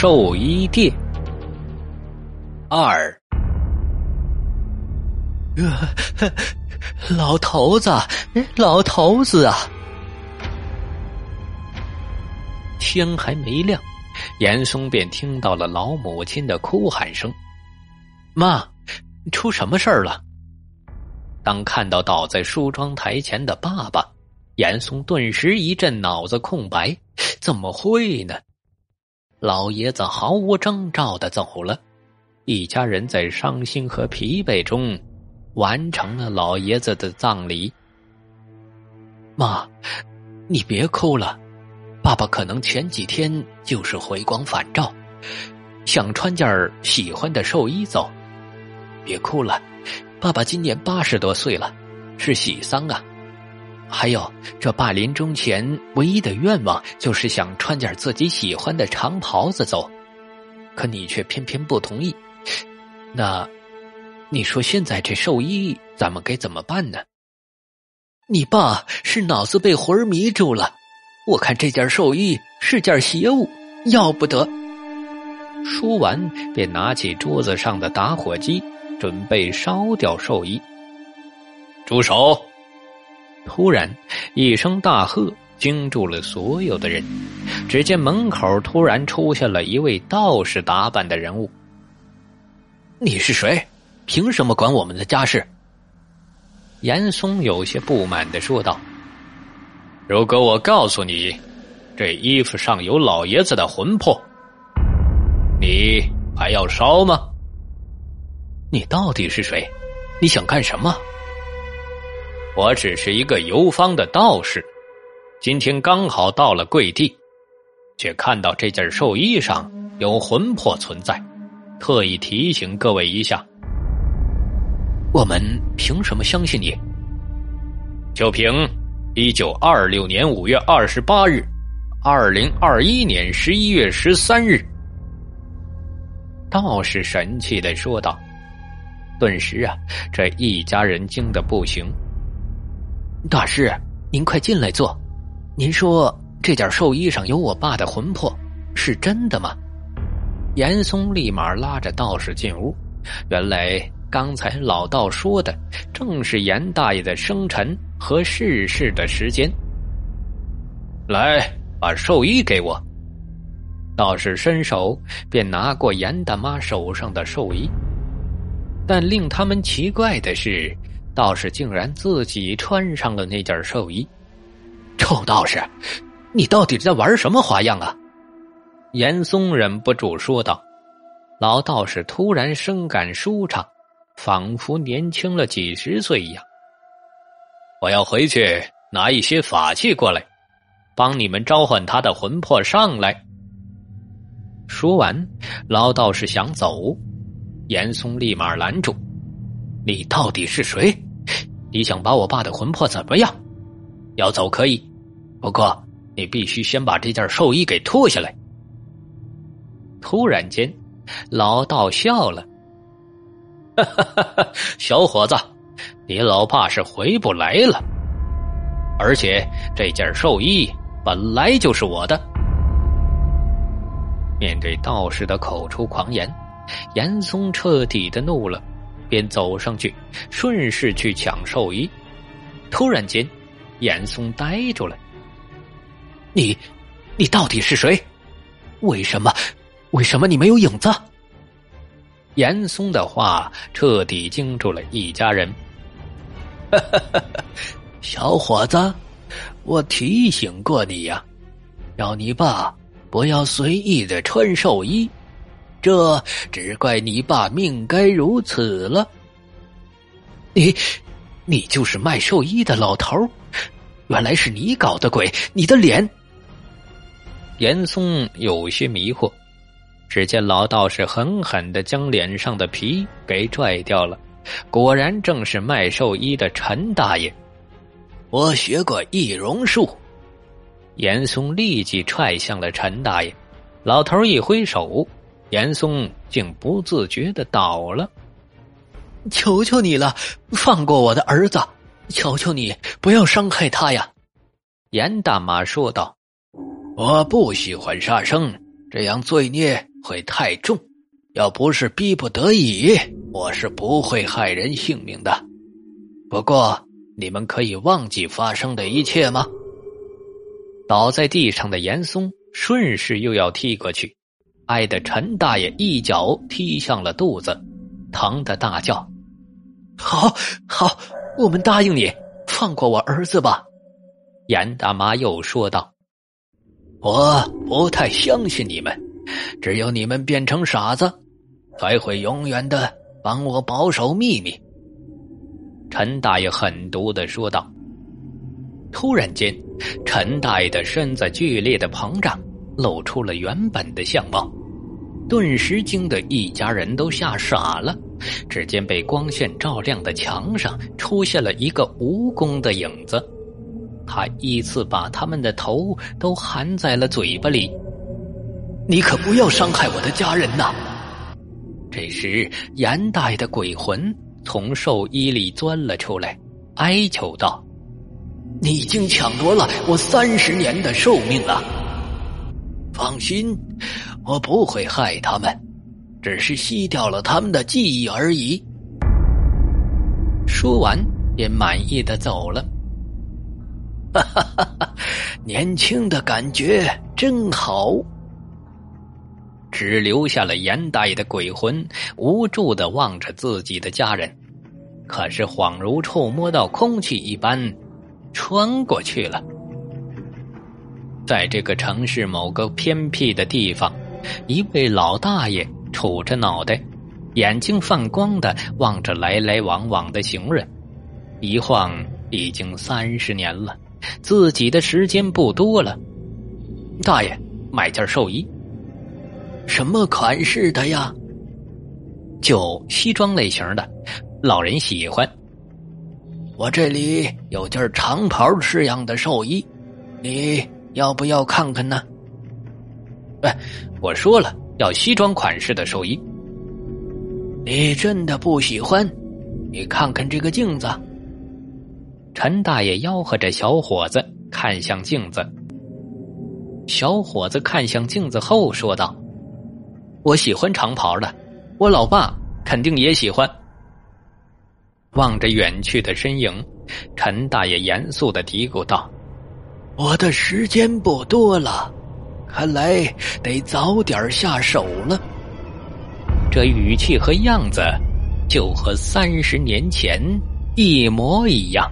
寿衣店二。呃，老头子，老头子啊！天还没亮，严嵩便听到了老母亲的哭喊声：“妈，出什么事儿了？”当看到倒在梳妆台前的爸爸，严嵩顿时一阵脑子空白。怎么会呢？老爷子毫无征兆的走了，一家人在伤心和疲惫中。完成了老爷子的葬礼。妈，你别哭了，爸爸可能前几天就是回光返照，想穿件喜欢的寿衣走。别哭了，爸爸今年八十多岁了，是喜丧啊。还有，这爸临终前唯一的愿望就是想穿件自己喜欢的长袍子走，可你却偏偏不同意。那。你说现在这寿衣咱们该怎么办呢？你爸是脑子被魂迷住了，我看这件寿衣是件邪物，要不得。说完，便拿起桌子上的打火机，准备烧掉寿衣。住手！突然一声大喝惊住了所有的人。只见门口突然出现了一位道士打扮的人物。你是谁？凭什么管我们的家事？严嵩有些不满的说道：“如果我告诉你，这衣服上有老爷子的魂魄，你还要烧吗？你到底是谁？你想干什么？我只是一个游方的道士，今天刚好到了贵地，却看到这件寿衣上有魂魄存在，特意提醒各位一下。”我们凭什么相信你？就凭一九二六年五月二十八日，二零二一年十一月十三日，道士神气的说道。顿时啊，这一家人惊得不行。大师，您快进来坐。您说这件寿衣上有我爸的魂魄，是真的吗？严嵩立马拉着道士进屋。原来。刚才老道说的正是严大爷的生辰和逝世的时间。来，把寿衣给我。道士伸手便拿过严大妈手上的寿衣，但令他们奇怪的是，道士竟然自己穿上了那件寿衣。臭道士，你到底在玩什么花样啊？严嵩忍不住说道。老道士突然深感舒畅。仿佛年轻了几十岁一样。我要回去拿一些法器过来，帮你们召唤他的魂魄上来。说完，老道士想走，严嵩立马拦住：“你到底是谁？你想把我爸的魂魄怎么样？要走可以，不过你必须先把这件寿衣给脱下来。”突然间，老道笑了。小伙子，你老爸是回不来了，而且这件寿衣本来就是我的。面对道士的口出狂言，严嵩彻底的怒了，便走上去，顺势去抢寿衣。突然间，严嵩呆住了：“你，你到底是谁？为什么？为什么你没有影子？”严嵩的话彻底惊住了一家人。小伙子，我提醒过你呀，要你爸不要随意的穿寿衣，这只怪你爸命该如此了。你，你就是卖寿衣的老头原来是你搞的鬼！你的脸。严嵩有些迷惑。只见老道士狠狠的将脸上的皮给拽掉了，果然正是卖寿衣的陈大爷。我学过易容术，严嵩立即踹向了陈大爷。老头一挥手，严嵩竟不自觉的倒了。求求你了，放过我的儿子！求求你不要伤害他呀！严大妈说道：“我不喜欢杀生。”这样罪孽会太重。要不是逼不得已，我是不会害人性命的。不过，你们可以忘记发生的一切吗？倒在地上的严嵩顺势又要踢过去，挨得陈大爷一脚踢向了肚子，疼得大叫：“好，好，我们答应你，放过我儿子吧。”严大妈又说道：“我不太相信你们，只有你们变成傻子，才会永远的帮我保守秘密。”陈大爷狠毒的说道。突然间，陈大爷的身子剧烈的膨胀，露出了原本的相貌，顿时惊得一家人都吓傻了。只见被光线照亮的墙上出现了一个蜈蚣的影子，他依次把他们的头都含在了嘴巴里。你可不要伤害我的家人呐！这时，严大爷的鬼魂从寿衣里钻了出来，哀求道。你已经抢夺了我三十年的寿命了。放心，我不会害他们，只是吸掉了他们的记忆而已。说完，便满意的走了。哈哈哈哈年轻的感觉真好。只留下了严大爷的鬼魂，无助的望着自己的家人，可是恍如触摸到空气一般。穿过去了，在这个城市某个偏僻的地方，一位老大爷杵着脑袋，眼睛放光的望着来来往往的行人，一晃已经三十年了，自己的时间不多了。大爷，买件寿衣，什么款式的呀？就西装类型的，老人喜欢。我这里有件长袍式样的寿衣，你要不要看看呢？哎，我说了要西装款式的寿衣。你真的不喜欢？你看看这个镜子。陈大爷吆喝着小伙子看向镜子。小伙子看向镜子后说道：“我喜欢长袍的，我老爸肯定也喜欢。”望着远去的身影，陈大爷严肃的嘀咕道：“我的时间不多了，看来得早点下手了。”这语气和样子，就和三十年前一模一样。